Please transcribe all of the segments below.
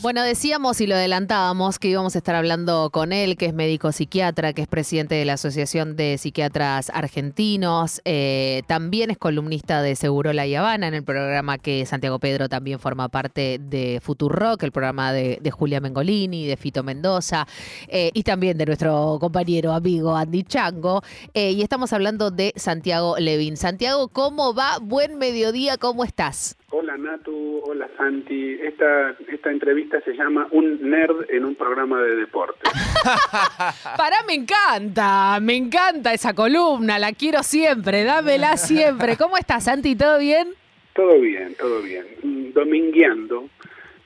Bueno, decíamos y lo adelantábamos que íbamos a estar hablando con él, que es médico psiquiatra, que es presidente de la Asociación de Psiquiatras Argentinos, eh, también es columnista de Seguro La Habana en el programa que Santiago Pedro también forma parte de Rock, el programa de, Julia Mengolini, de Fito Mendoza, eh, y también de nuestro compañero amigo Andy Chango. Eh, y estamos hablando de Santiago Levin. Santiago, ¿cómo va? Buen mediodía, ¿cómo estás? Hola Natu, hola Santi. Esta, esta entrevista se llama Un nerd en un programa de deporte. Para, me encanta, me encanta esa columna, la quiero siempre, dámela siempre. ¿Cómo estás, Santi? ¿Todo bien? Todo bien, todo bien. Domingueando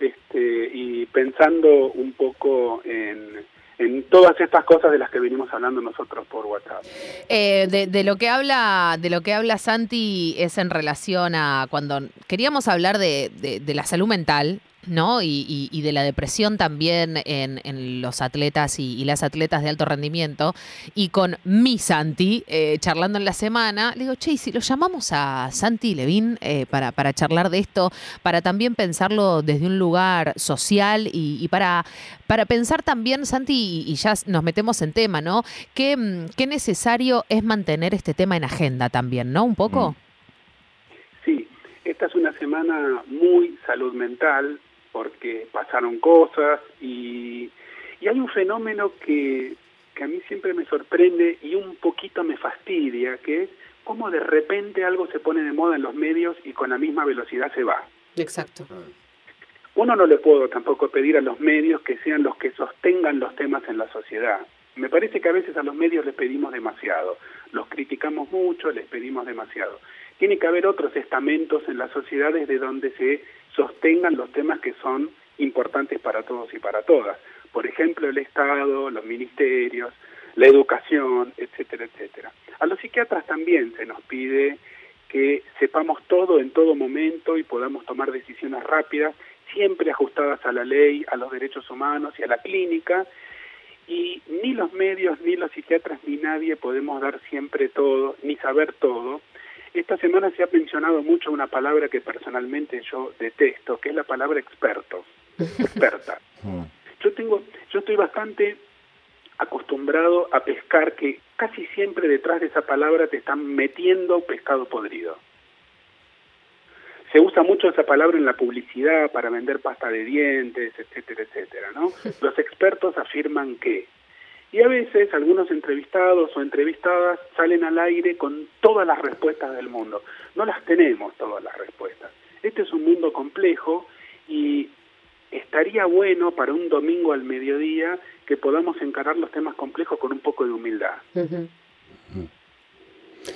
este, y pensando un poco en en todas estas cosas de las que venimos hablando nosotros por WhatsApp. Eh, de, lo que habla, de lo que habla Santi es en relación a cuando queríamos hablar de, de la salud mental ¿no? Y, y, de la depresión también en, los atletas y, las atletas de alto rendimiento. Y con mi Santi, eh, charlando en la semana, le digo, che, si lo llamamos a Santi Levin eh, para, para charlar de esto, para también pensarlo desde un lugar social y, para, para pensar también, Santi, y, ya nos metemos en tema, ¿no? ¿Qué, mm, qué necesario es mantener este tema en agenda también, ¿no? Un poco. Mm. Sí, esta es una semana muy salud mental, porque pasaron cosas y, hay un fenómeno que, que a mí siempre me sorprende y un poquito me fastidia, que es cómo de repente algo se pone de moda en los medios y con la misma velocidad se va. Exacto. Uno no le puedo tampoco pedir a los medios que sean los que sostengan los temas en la sociedad. Me parece que a veces a los medios les pedimos demasiado, los criticamos mucho, les pedimos demasiado. Tiene que haber otros estamentos en las sociedades de donde se sostengan los temas que son importantes para todos y para todas. Por ejemplo, el Estado, los ministerios, la educación, etcétera, etcétera. A los psiquiatras también se nos pide que sepamos todo en todo momento y podamos tomar decisiones rápidas, siempre ajustadas a la ley, a los derechos humanos y a la clínica, y ni los medios, ni los psiquiatras, ni nadie podemos dar siempre todo, ni saber todo, esta semana se ha mencionado mucho una palabra que personalmente yo detesto, que es la palabra experto, experta. Yo tengo, yo estoy bastante acostumbrado a pescar que casi siempre detrás de esa palabra te están metiendo pescado podrido. Se usa mucho esa palabra en la publicidad para vender pasta de dientes, etcétera, etcétera, ¿no? Los expertos afirman que y a veces algunos entrevistados o entrevistadas salen al aire con todas las respuestas del mundo. No las tenemos todas las respuestas. Este es un mundo complejo y estaría bueno para un domingo al mediodía que podamos encarar los temas complejos con un poco de humildad.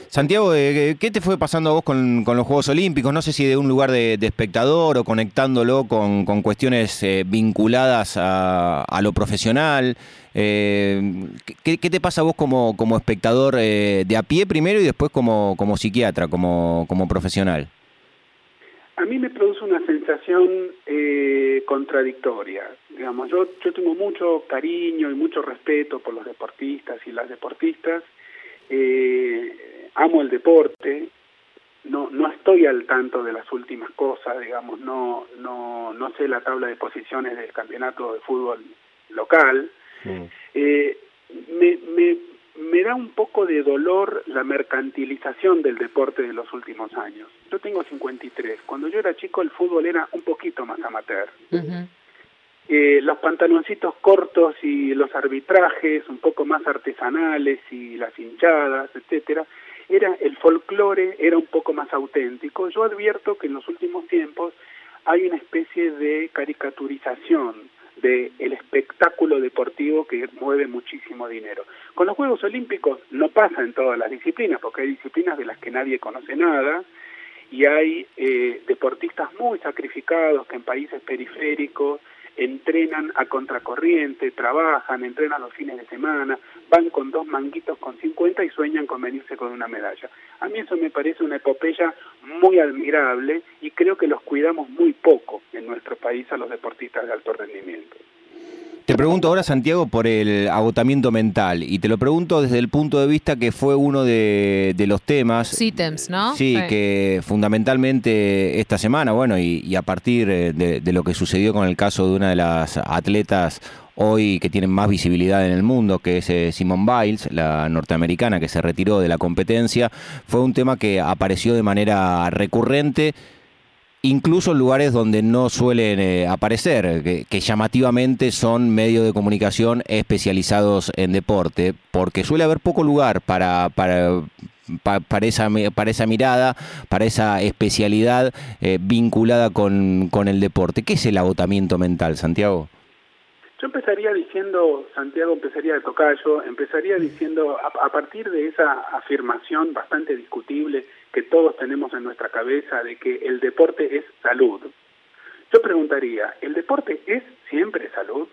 Santiago, eh, ¿qué te fue pasando a vos con, los Juegos Olímpicos? No sé si de un lugar de, espectador o conectándolo con, cuestiones eh, vinculadas a, lo profesional. Eh, ¿qué, te pasa a vos como, espectador de a pie primero y después como, psiquiatra, como, profesional? A mí me produce una sensación contradictoria. Digamos, yo, yo tengo mucho cariño y mucho respeto por los deportistas y las deportistas. Eh, amo el deporte, no, no estoy al tanto de las últimas cosas, digamos, no, no, no sé la tabla de posiciones del campeonato de fútbol local. Eh, me, me, me da un poco de dolor la mercantilización del deporte de los últimos años. Yo tengo 53. Cuando yo era chico el fútbol era un poquito más amateur. Eh, los pantaloncitos cortos y los arbitrajes un poco más artesanales y las hinchadas, etcétera, era el folclore era un poco más auténtico. Yo advierto que en los últimos tiempos hay una especie de caricaturización del el espectáculo deportivo que mueve muchísimo dinero. Con los Juegos Olímpicos no pasa en todas las disciplinas, porque hay disciplinas de las que nadie conoce nada y hay eh, deportistas muy sacrificados que en países periféricos entrenan a contracorriente, trabajan, entrenan los fines de semana, van con dos manguitos con 50 y sueñan con venirse con una medalla. A mí eso me parece una epopeya muy admirable y creo que los cuidamos muy poco en nuestro país a los deportistas de alto rendimiento. Te pregunto ahora, Santiago, por el agotamiento mental, y te lo pregunto desde el punto de vista que fue uno de, los temas. ítems, ¿no? Sí, que fundamentalmente esta semana, bueno, y, a partir de, de, lo que sucedió con el caso de una de las atletas hoy que tienen más visibilidad en el mundo, que es eh, Simone Biles, la norteamericana que se retiró de la competencia, fue un tema que apareció de manera recurrente incluso en lugares donde no suelen eh, aparecer, que, llamativamente son medios de comunicación especializados en deporte, porque suele haber poco lugar para, para, para, esa, para esa mirada, para esa especialidad eh, vinculada con, con el deporte. ¿Qué es el agotamiento mental, Santiago? Yo empezaría diciendo, Santiago empezaría de tocayo, empezaría diciendo, a, partir de esa afirmación bastante discutible que todos tenemos en nuestra cabeza de que el deporte es salud, yo preguntaría, ¿el deporte es siempre salud?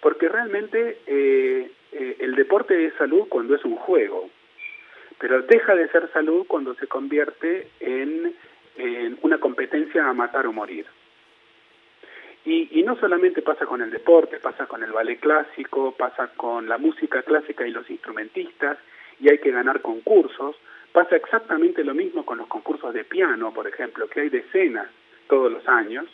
Porque realmente eh, eh, el deporte es salud cuando es un juego, pero deja de ser salud cuando se convierte en una competencia a matar o morir. Y, no solamente pasa con el deporte, pasa con el ballet clásico, pasa con la música clásica y los instrumentistas, y hay que ganar concursos. Pasa exactamente lo mismo con los concursos de piano, por ejemplo, que hay decenas todos los años.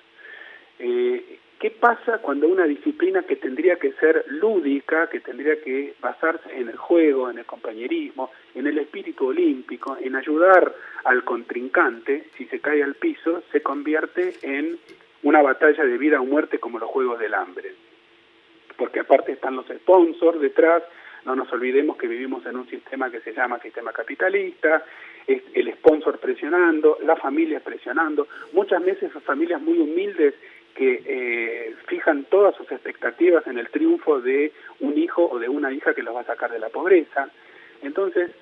Eh, ¿Qué pasa cuando una disciplina que tendría que ser lúdica, que tendría que basarse en el juego, en el compañerismo, en el espíritu olímpico, en ayudar al contrincante, si se cae al piso, se convierte en una batalla de vida o muerte como los Juegos del Hambre. Porque aparte están los sponsors detrás, no nos olvidemos que vivimos en un sistema que se llama sistema capitalista, el sponsor presionando, la familia presionando, muchas veces familias muy humildes que eh, fijan todas sus expectativas en el triunfo de un hijo o de una hija que los va a sacar de la pobreza. Entonces,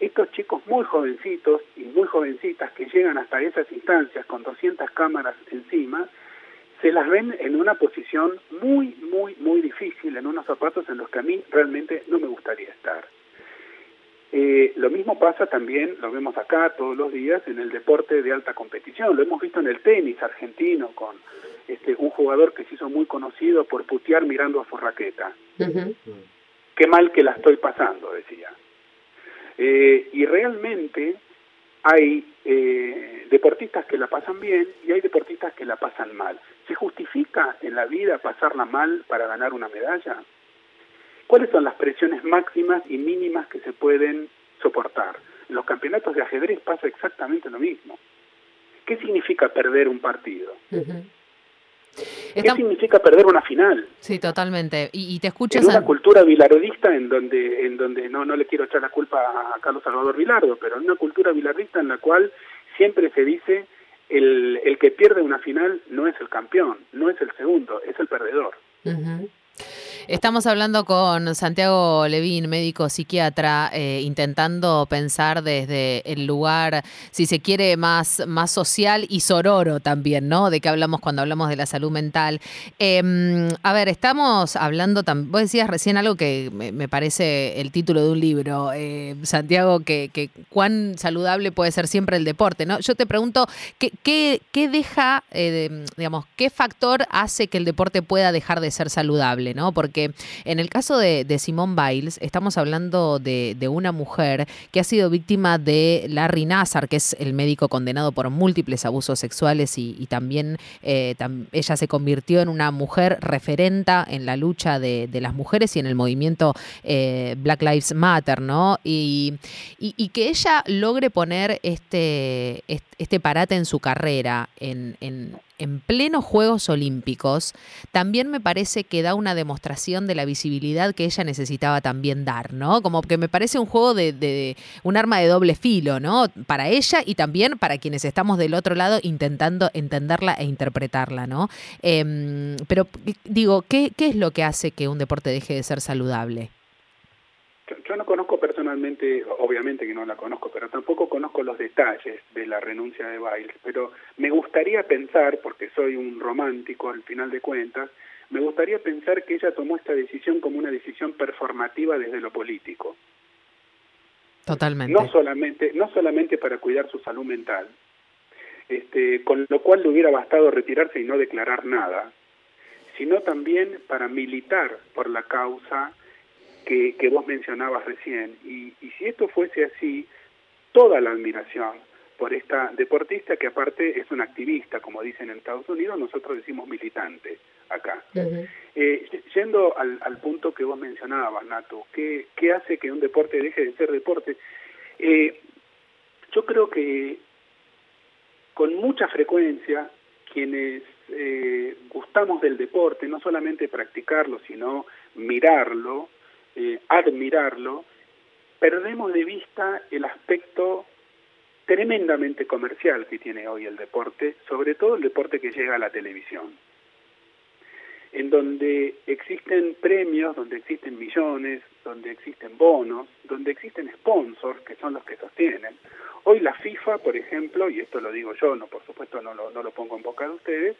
estos chicos muy jovencitos y muy jovencitas que llegan hasta esas instancias con 200 cámaras encima, se las ven en una posición muy, muy, muy difícil, en unos zapatos en los que a mí realmente no me gustaría estar. Eh, lo mismo pasa también, lo vemos acá todos los días, en el deporte de alta competición. Lo hemos visto en el tenis argentino con este, un jugador que se hizo muy conocido por putear mirando a su raqueta. Qué mal que la estoy pasando, decía. Eh, y realmente hay eh, deportistas que la pasan bien y hay deportistas que la pasan mal. ¿Se justifica en la vida pasarla mal para ganar una medalla? ¿Cuáles son las presiones máximas y mínimas que se pueden soportar? En los campeonatos de ajedrez pasa exactamente lo mismo. ¿Qué significa perder un partido? ¿Qué significa perder una final? Sí, totalmente. Y, te escucho... En una cultura bilardista en donde, en donde no, no le quiero echar la culpa a Carlos Salvador Vilardo, pero en una cultura bilardista en la cual siempre se dice el, el que pierde una final no es el campeón, no es el segundo, es el perdedor. Estamos hablando con Santiago Levín, médico psiquiatra, eh, intentando pensar desde el lugar, si se quiere, más, más social y sororo también, ¿no? De qué hablamos cuando hablamos de la salud mental. Em, a ver, estamos hablando, vos decías recién algo que me, parece el título de un libro, eh, Santiago, que, cuán saludable puede ser siempre el deporte, ¿no? Yo te pregunto, ¿qué, qué, deja, eh, digamos, qué factor hace que el deporte pueda dejar de ser saludable, ¿no? Porque porque en el caso de, de Simone Biles estamos hablando de, una mujer que ha sido víctima de Larry Nassar, que es el médico condenado por múltiples abusos sexuales y, también eh, ella se convirtió en una mujer referenta en la lucha de, las mujeres y en el movimiento eh, Black Lives Matter, ¿no? Y, que ella logre poner este, este parate en su carrera, en plenos Juegos Olímpicos, también me parece que da una demostración de la visibilidad que ella necesitaba también dar, ¿no? Como que me parece un juego de, un arma de doble filo, ¿no? Para ella y también para quienes estamos del otro lado intentando entenderla e interpretarla, ¿no? Em, pero digo, ¿qué, ¿qué es lo que hace que un deporte deje de ser saludable? Yo no conozco personalmente, obviamente que no la conozco, pero tampoco conozco los detalles de la renuncia de Biles, pero me gustaría pensar, porque soy un romántico al final de cuentas, me gustaría pensar que ella tomó esta decisión como una decisión performativa desde lo político. Totalmente. No solamente, no solamente para cuidar su salud mental, este, con lo cual le hubiera bastado retirarse y no declarar nada, sino también para militar por la causa que, que vos mencionabas recién. Y, y si esto fuese así, toda la admiración por esta deportista que aparte es una activista, como dicen en Estados Unidos, nosotros decimos militante acá. eh, yendo al, al, punto que vos mencionabas, Nato, ¿qué, ¿qué, hace que un deporte deje de ser deporte? Eh, yo creo que con mucha frecuencia quienes eh, gustamos del deporte, no solamente practicarlo, sino mirarlo, eh, admirarlo, perdemos de vista el aspecto tremendamente comercial que tiene hoy el deporte, sobre todo el deporte que llega a la televisión, en donde existen premios, donde existen millones, donde existen bonos, donde existen sponsors, que son los que sostienen. Hoy la FIFA, por ejemplo, y esto lo digo yo, no por supuesto no lo, no lo pongo en boca de ustedes,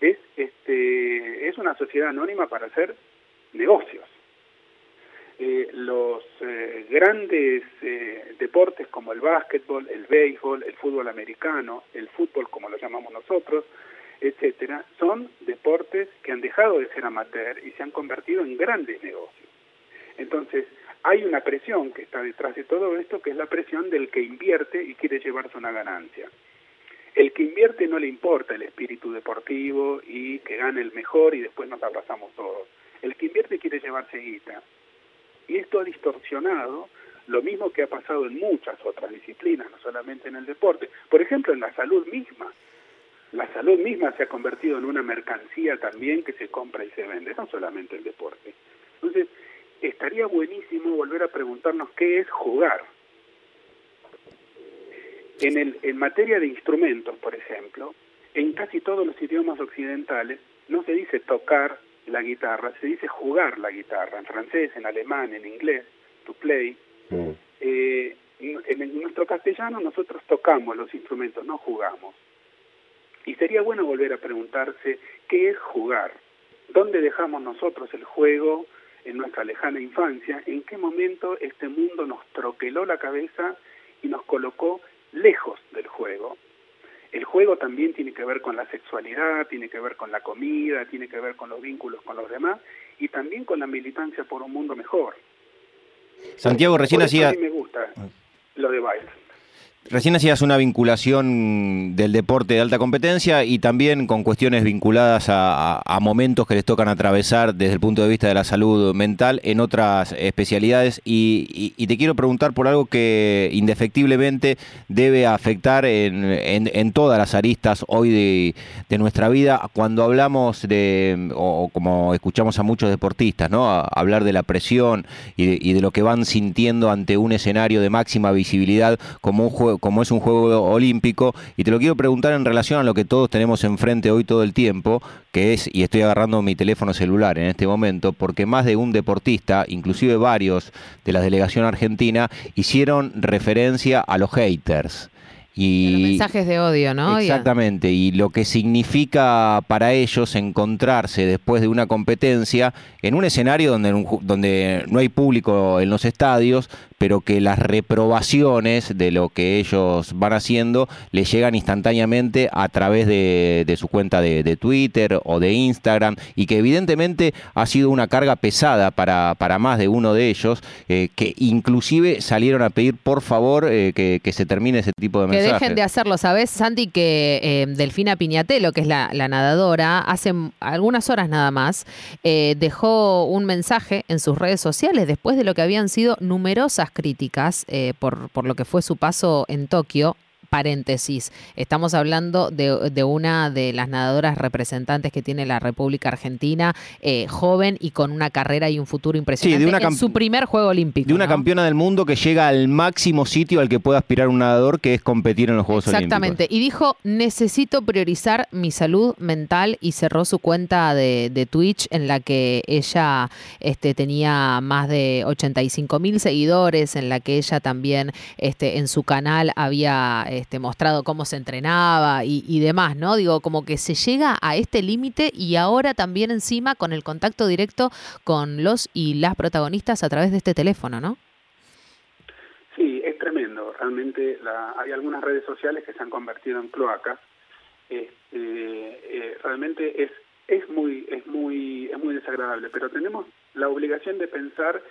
es, este, es una sociedad anónima para hacer negocios. Eh, los eh, grandes eh, deportes como el básquetbol, el béisbol, el fútbol americano, el fútbol como lo llamamos nosotros, etcétera, son deportes que han dejado de ser amateur y se han convertido en grandes negocios. Entonces, hay una presión que está detrás de todo esto, que es la presión del que invierte y quiere llevarse una ganancia. El que invierte no le importa el espíritu deportivo y que gane el mejor y después nos abrazamos todos. El que invierte quiere llevarse guita. Y esto ha distorsionado lo mismo que ha pasado en muchas otras disciplinas, no solamente en el deporte. Por ejemplo, en la salud misma. La salud misma se ha convertido en una mercancía también que se compra y se vende, no solamente el deporte. Entonces, estaría buenísimo volver a preguntarnos qué es jugar. En, el, en materia de instrumentos, por ejemplo, en casi todos los idiomas occidentales no se dice tocar la guitarra, se dice jugar la guitarra, en francés, en alemán, en inglés, to play. Mm. Eh, en, nuestro castellano nosotros tocamos los instrumentos, no jugamos. Y sería bueno volver a preguntarse qué es jugar, dónde dejamos nosotros el juego en nuestra lejana infancia, en qué momento este mundo nos troqueló la cabeza y nos colocó lejos del juego. El juego también tiene que ver con la sexualidad, tiene que ver con la comida, tiene que ver con los vínculos con los demás y también con la militancia por un mundo mejor. Santiago, recién hacía... A mí me gusta lo de baile. Recién hacías una vinculación del deporte de alta competencia y también con cuestiones vinculadas a, momentos que les tocan atravesar desde el punto de vista de la salud mental en otras especialidades. Y, te quiero preguntar por algo que indefectiblemente debe afectar en, todas las aristas hoy de, nuestra vida cuando hablamos de, o como escuchamos a muchos deportistas, ¿no? hablar de la presión y y de lo que van sintiendo ante un escenario de máxima visibilidad como un juego como es un juego olímpico, y te lo quiero preguntar en relación a lo que todos tenemos enfrente hoy todo el tiempo, que es, y estoy agarrando mi teléfono celular en este momento, porque más de un deportista, inclusive varios de la delegación argentina, hicieron referencia a los haters. Y, los mensajes de odio, ¿no? Exactamente, y lo que significa para ellos encontrarse después de una competencia en un escenario donde, donde no hay público en los estadios, pero que las reprobaciones de lo que ellos van haciendo les llegan instantáneamente a través de, su cuenta de, Twitter o de Instagram y que evidentemente ha sido una carga pesada para, para más de uno de ellos, eh, que inclusive salieron a pedir por favor eh, que, se termine ese tipo de mensajes. Dejen de hacerlo, ¿sabes, Santi? Que eh, Delfina Piñatelo, que es la, nadadora, hace algunas horas nada más, dejó un mensaje en sus redes sociales después de lo que habían sido numerosas críticas eh, por lo que fue su paso en Tokio paréntesis, estamos hablando de, una de las nadadoras representantes que tiene la República Argentina, eh, joven y con una carrera y un futuro impresionante. Sí, de en su primer Juego Olímpico. De una campeona del mundo que llega al máximo sitio al que puede aspirar un nadador, que es competir en los Juegos Olímpicos. Exactamente. Y dijo, necesito priorizar mi salud mental y cerró su cuenta de, Twitch en la que ella este, tenía más de 85 mil seguidores, en la que ella también este, en su canal había este, mostrado cómo se entrenaba y, demás, ¿no? Digo, como que se llega a este límite y ahora también encima con el contacto directo con los y las protagonistas a través de este teléfono, ¿no? Sí, es tremendo. Realmente hay algunas redes sociales que se han convertido en cloacas. Este, eh, realmente es es muy, es muy, es muy desagradable, pero tenemos la obligación de pensar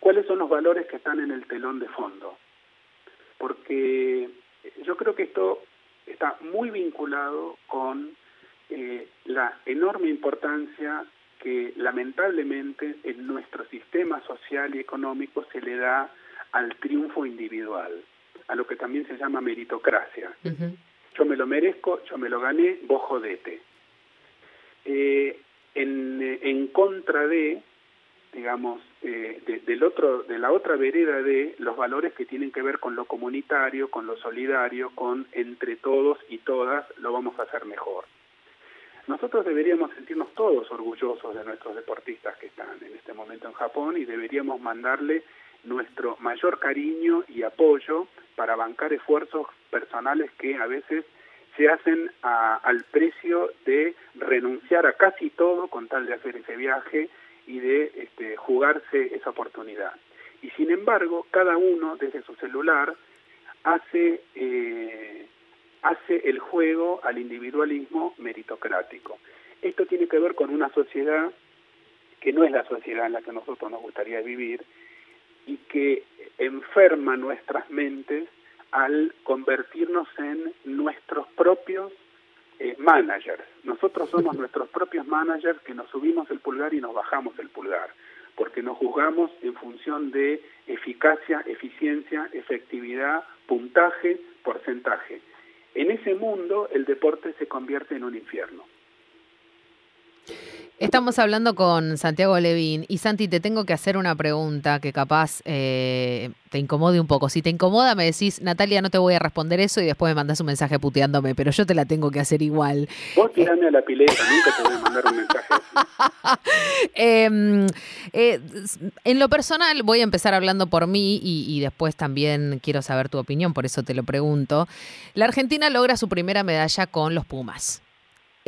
cuáles son los valores que están en el telón de fondo. Porque yo creo que esto está muy vinculado con eh, la enorme importancia que lamentablemente en nuestro sistema social y económico se le da al triunfo individual, a lo que también se llama meritocracia. Yo me lo merezco, yo me lo gané, vos jodete. Eh, en, en contra de digamos, eh, del otro, de la otra vereda de los valores que tienen que ver con lo comunitario, con lo solidario, con entre todos y todas lo vamos a hacer mejor. Nosotros deberíamos sentirnos todos orgullosos de nuestros deportistas que están en este momento en Japón y deberíamos mandarle nuestro mayor cariño y apoyo para bancar esfuerzos personales que a veces se hacen al precio de renunciar a casi todo con tal de hacer ese viaje y de este, jugarse esa oportunidad. Y sin embargo, cada uno desde su celular hace, eh, hace el juego al individualismo meritocrático. Esto tiene que ver con una sociedad que no es la sociedad en la que nosotros nos gustaría vivir y que enferma nuestras mentes al convertirnos en nuestros propios eh, managers. Nosotros somos nuestros propios managers que nos subimos el pulgar y nos bajamos el pulgar, porque nos juzgamos en función de eficacia, eficiencia, efectividad, puntaje, porcentaje. En ese mundo el deporte se convierte en un infierno. Estamos hablando con Santiago Levín y Santi, te tengo que hacer una pregunta que capaz eh, te incomode un poco. Si te incomoda, me decís, Natalia, no te voy a responder eso y después me mandas un mensaje puteándome, pero yo te la tengo que hacer igual. Vos tirame a la pileta, nunca te voy a mandar un mensaje. Em, eh, en lo personal, voy a empezar hablando por mí y, y después también quiero saber tu opinión, por eso te lo pregunto. La Argentina logra su primera medalla con los Pumas.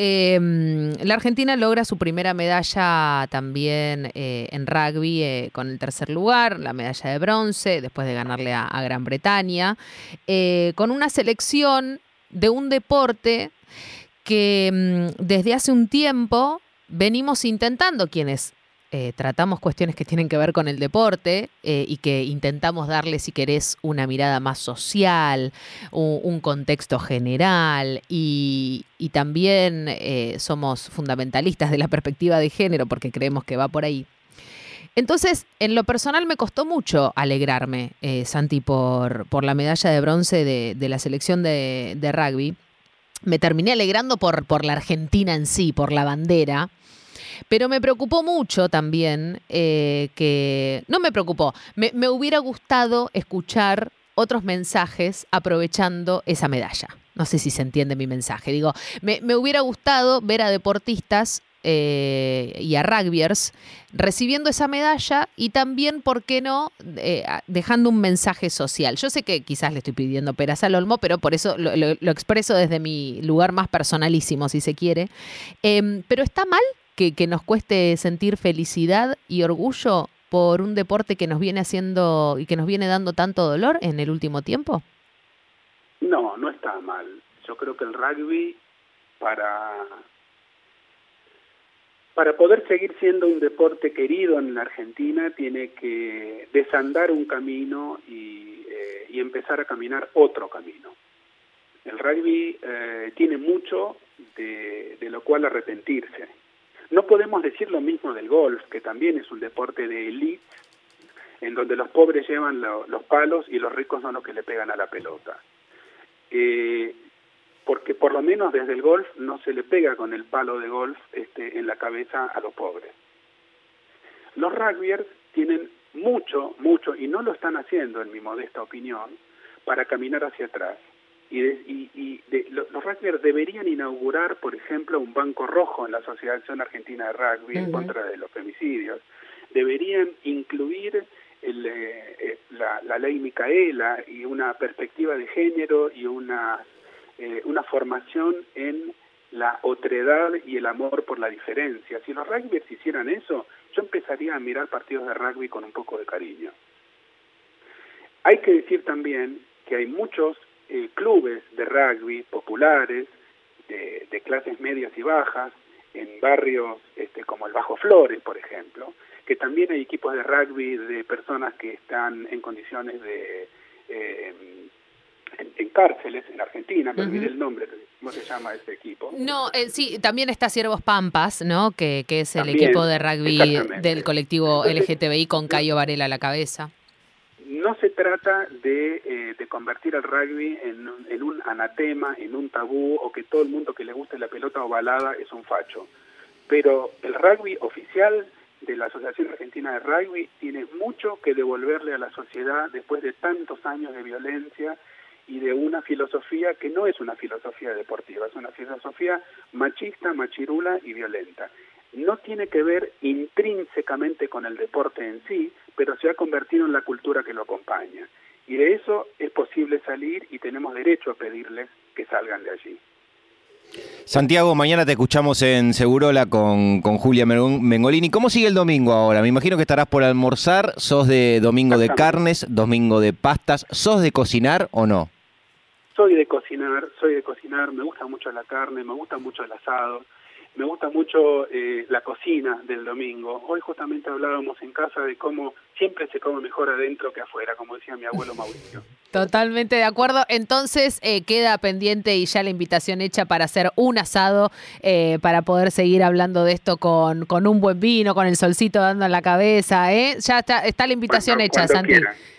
Em, la Argentina logra su primera medalla también eh, en rugby eh, con el tercer lugar, la medalla de bronce, después de ganarle a, Gran Bretaña, eh, con una selección de un deporte que mm, desde hace un tiempo venimos intentando quienes eh, tratamos cuestiones que tienen que ver con el deporte eh, y que intentamos darle, si querés, una mirada más social, un, contexto general y, también eh, somos fundamentalistas de la perspectiva de género porque creemos que va por ahí. Entonces, en lo personal me costó mucho alegrarme, Santi, por, por la medalla de bronce de, la selección de, de, rugby. Me terminé alegrando por, por la Argentina en sí, por la bandera, pero me preocupó mucho también eh, que, no me preocupó, me, hubiera gustado escuchar otros mensajes aprovechando esa medalla. No sé si se entiende mi mensaje. Digo, me, hubiera gustado ver a deportistas eh, y a rugbyers recibiendo esa medalla y también, ¿por qué no?, eh, dejando un mensaje social. Yo sé que quizás le estoy pidiendo peras al olmo, pero por eso lo, expreso desde mi lugar más personalísimo, si se quiere. Em, pero está mal que, nos cueste sentir felicidad y orgullo por un deporte que nos viene haciendo y que nos viene dando tanto dolor en el último tiempo? No, no está mal. Yo creo que el rugby para para poder seguir siendo un deporte querido en la Argentina tiene que desandar un camino y, eh, empezar a caminar otro camino. El rugby eh, tiene mucho de lo cual arrepentirse no podemos decir lo mismo del golf, que también es un deporte de elite, en donde los pobres llevan los palos y los ricos son los que le pegan a la pelota. Eh, porque por lo menos desde el golf no se le pega con el palo de golf este, en la cabeza a los pobres. Los rugbyers tienen mucho, mucho, y no lo están haciendo en mi modesta opinión, para caminar hacia atrás y, y, los rugbyers deberían inaugurar, por ejemplo, un banco rojo en la Asociación Argentina de Rugby en contra de los femicidios. Deberían incluir el, eh, eh, la, ley Micaela y una perspectiva de género y una, eh, una formación en la otredad y el amor por la diferencia. Si los rugbyers hicieran eso, yo empezaría a mirar partidos de rugby con un poco de cariño. Hay que decir también que hay muchos eh, clubes de rugby populares, de, clases medias y bajas, en barrios este, como el Bajo Flores, por ejemplo, que también hay equipos de rugby de personas que están en condiciones de... Eh, en, cárceles en Argentina, me olvidé el nombre, ¿cómo se llama ese equipo? No, eh, sí, también está Ciervos Pampas, ¿no? Que, que es el equipo de rugby del colectivo LGTBI con Cayo Varela a la cabeza. No se trata de, eh, convertir al rugby en, en, un anatema, en un tabú, o que todo el mundo que le guste la pelota ovalada es un facho. Pero el rugby oficial de la Asociación Argentina de Rugby tiene mucho que devolverle a la sociedad después de tantos años de violencia y de una filosofía que no es una filosofía deportiva, es una filosofía machista, machirula y violenta. No tiene que ver intrínsecamente con el deporte en sí, pero se ha convertido en la cultura que lo acompaña. Y de eso es posible salir y tenemos derecho a pedirles que salgan de allí. Santiago, mañana te escuchamos en Segurola con, con Julia Mengolini. ¿Cómo sigue el domingo ahora? Me imagino que estarás por almorzar. ¿Sos de domingo de carnes, domingo de pastas? ¿Sos de cocinar o no? soy de cocinar, soy de cocinar, me gusta mucho la carne, me gusta mucho el asado, me gusta mucho eh, la cocina del domingo. Hoy justamente hablábamos en casa de cómo siempre se come mejor adentro que afuera, como decía mi abuelo Mauricio. Totalmente de acuerdo. Entonces eh, queda pendiente y ya la invitación hecha para hacer un asado, eh, para poder seguir hablando de esto con, con un buen vino, con el solcito dando en la cabeza. ¿eh? Ya está, está la invitación hecha, Santi.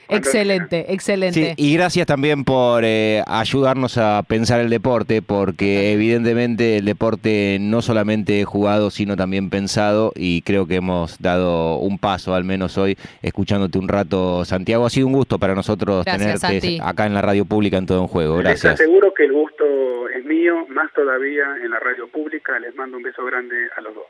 Excelente, excelente. y gracias también por eh, ayudarnos a pensar el deporte, porque evidentemente el deporte no solamente jugado, sino también pensado, y creo que hemos dado un paso, al menos hoy, escuchándote un rato, Santiago. Ha sido un gusto para nosotros tenerte acá en la radio pública en todo un juego. Gracias. Les aseguro que el gusto es mío, más todavía en la radio pública. Les mando un beso grande a los dos.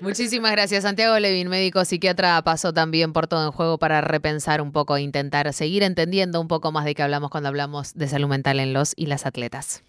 Muchísimas gracias, Santiago Levin, médico psiquiatra, pasó también por todo en juego para repensar un poco, intentar seguir entendiendo un poco más de qué hablamos cuando hablamos de salud mental en los y las atletas.